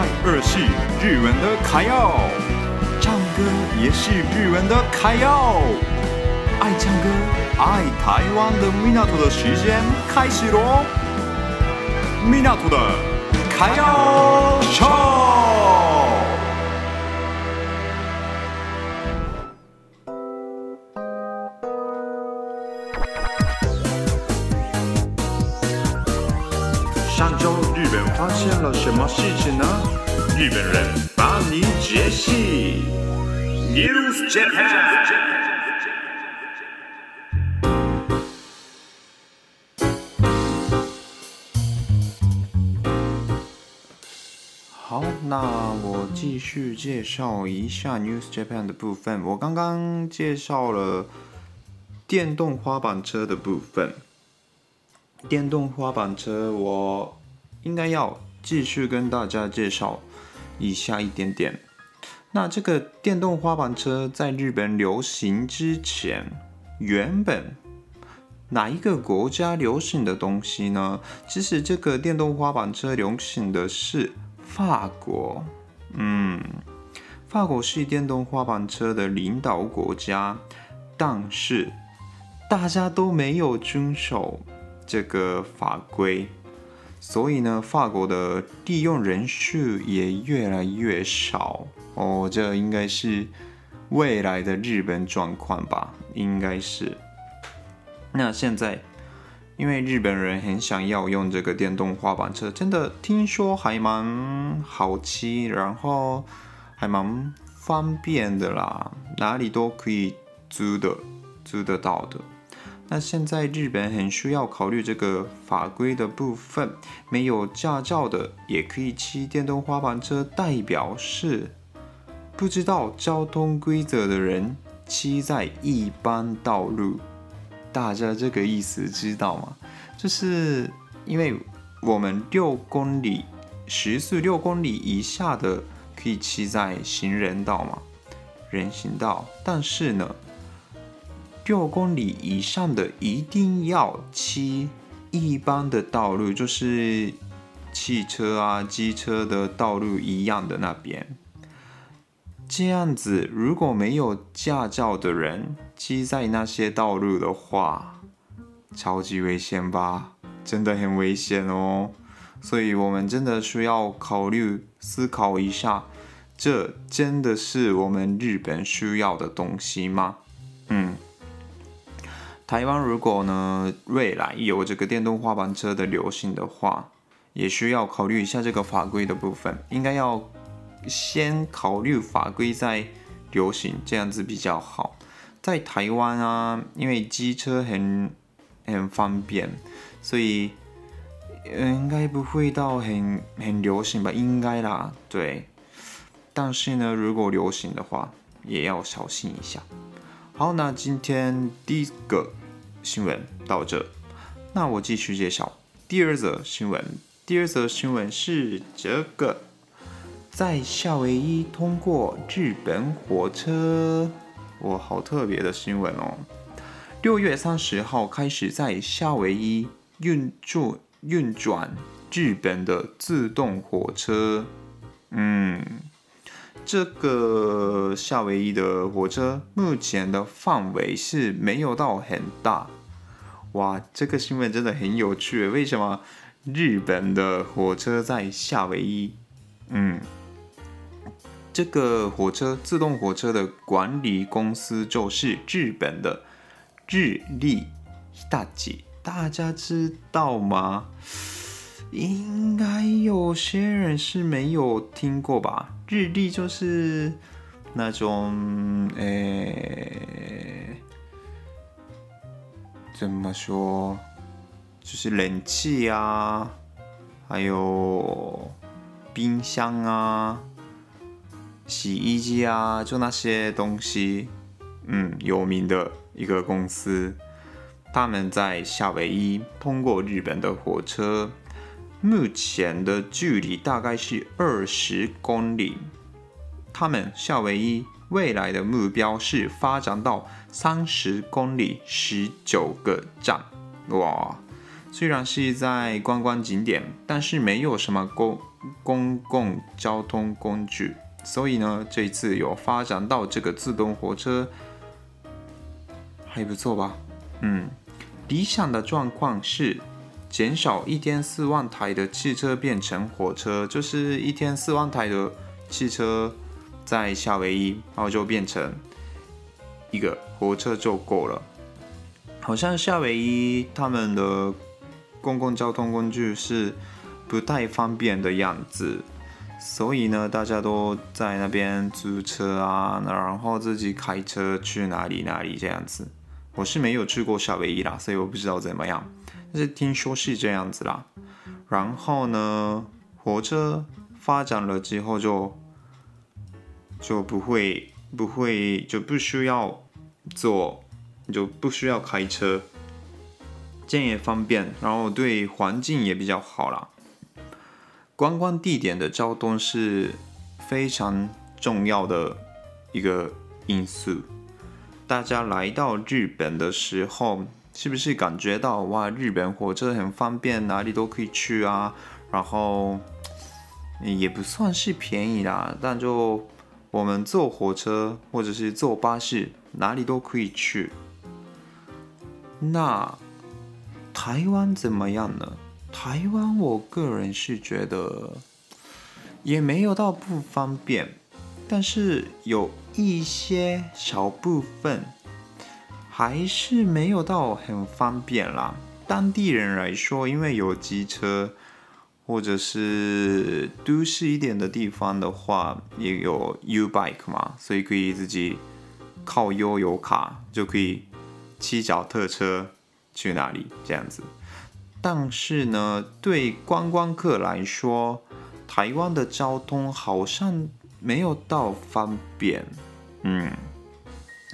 卖二是日文的卡要，唱歌也是日文的卡要。爱唱歌、爱台湾的米纳图的时间开始喽！米纳图的卡要唱。上周发现了什么事情呢？日本人帮你解析。News Japan。好，那我继续介绍一下 News Japan 的部分。我刚刚介绍了电动滑板车的部分。电动滑板车，我应该要继续跟大家介绍一下一点点。那这个电动滑板车在日本流行之前，原本哪一个国家流行的东西呢？其实这个电动滑板车流行的是法国。嗯，法国是电动滑板车的领导国家，但是大家都没有遵守。这个法规，所以呢，法国的利用人数也越来越少哦。这应该是未来的日本状况吧？应该是。那现在，因为日本人很想要用这个电动滑板车，真的听说还蛮好骑，然后还蛮方便的啦，哪里都可以租的，租得到的。那现在日本很需要考虑这个法规的部分，没有驾照的也可以骑电动滑板车，代表是不知道交通规则的人骑在一般道路。大家这个意思知道吗？就是因为我们六公里时速六公里以下的可以骑在行人道嘛，人行道，但是呢。六公里以上的一定要骑一般的道路，就是汽车啊、机车的道路一样的那边。这样子，如果没有驾照的人骑在那些道路的话，超级危险吧？真的很危险哦。所以我们真的需要考虑思考一下，这真的是我们日本需要的东西吗？嗯。台湾如果呢，未来有这个电动滑板车的流行的话，也需要考虑一下这个法规的部分，应该要先考虑法规再流行，这样子比较好。在台湾啊，因为机车很很方便，所以应该不会到很很流行吧？应该啦，对。但是呢，如果流行的话，也要小心一下。好，那今天第一个。新闻到这，那我继续介绍第二则新闻。第二则新闻是这个，在夏威夷通过日本火车，哇，好特别的新闻哦！六月三十号开始在夏威夷运作运转日本的自动火车，嗯。这个夏威夷的火车目前的范围是没有到很大，哇，这个新闻真的很有趣。为什么日本的火车在夏威夷？嗯，这个火车自动火车的管理公司就是日本的日立大吉大家知道吗？应该有些人是没有听过吧？日立就是那种，诶、怎么说？就是冷气啊，还有冰箱啊、洗衣机啊，就那些东西，嗯，有名的一个公司。他们在夏威夷通过日本的火车。目前的距离大概是二十公里。他们夏威夷未来的目标是发展到三十公里，十九个站。哇！虽然是在观光景点，但是没有什么公公共交通工具，所以呢，这次有发展到这个自动火车，还不错吧？嗯，理想的状况是减少一天四万台的汽车变成火车，就是一天四万台的汽车在夏威夷，然后就变成一个火车就够了。好像夏威夷他们的公共交通工具是不太方便的样子，所以呢，大家都在那边租车啊，然后自己开车去哪里哪里这样子。我是没有去过夏威夷啦，所以我不知道怎么样，是听说是这样子啦。然后呢，火车发展了之后就就不会不会就不需要坐。就不需要开车，这样也方便，然后对环境也比较好啦。观光地点的交通是非常重要的一个因素。大家来到日本的时候，是不是感觉到哇，日本火车很方便，哪里都可以去啊？然后也不算是便宜啦，但就我们坐火车或者是坐巴士，哪里都可以去。那台湾怎么样呢？台湾我个人是觉得也没有到不方便，但是有一些小部分还是没有到很方便啦。当地人来说，因为有机车，或者是都市一点的地方的话，也有 U-Bike 嘛，所以可以自己靠悠游卡就可以。骑脚踏车去哪里这样子？但是呢，对观光客来说，台湾的交通好像没有到方便。嗯，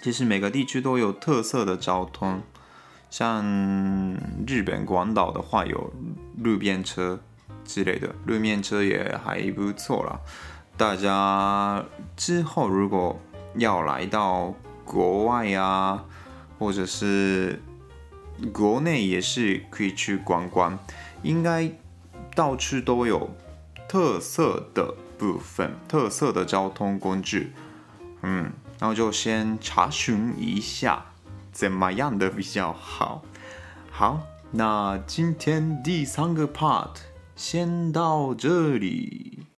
其实每个地区都有特色的交通，像日本广岛的话有路边车之类的，路面车也还不错啦。大家之后如果要来到国外呀、啊，或者是国内也是可以去观光，应该到处都有特色的部分，特色的交通工具，嗯，然后就先查询一下怎么样的比较好。好，那今天第三个 part 先到这里。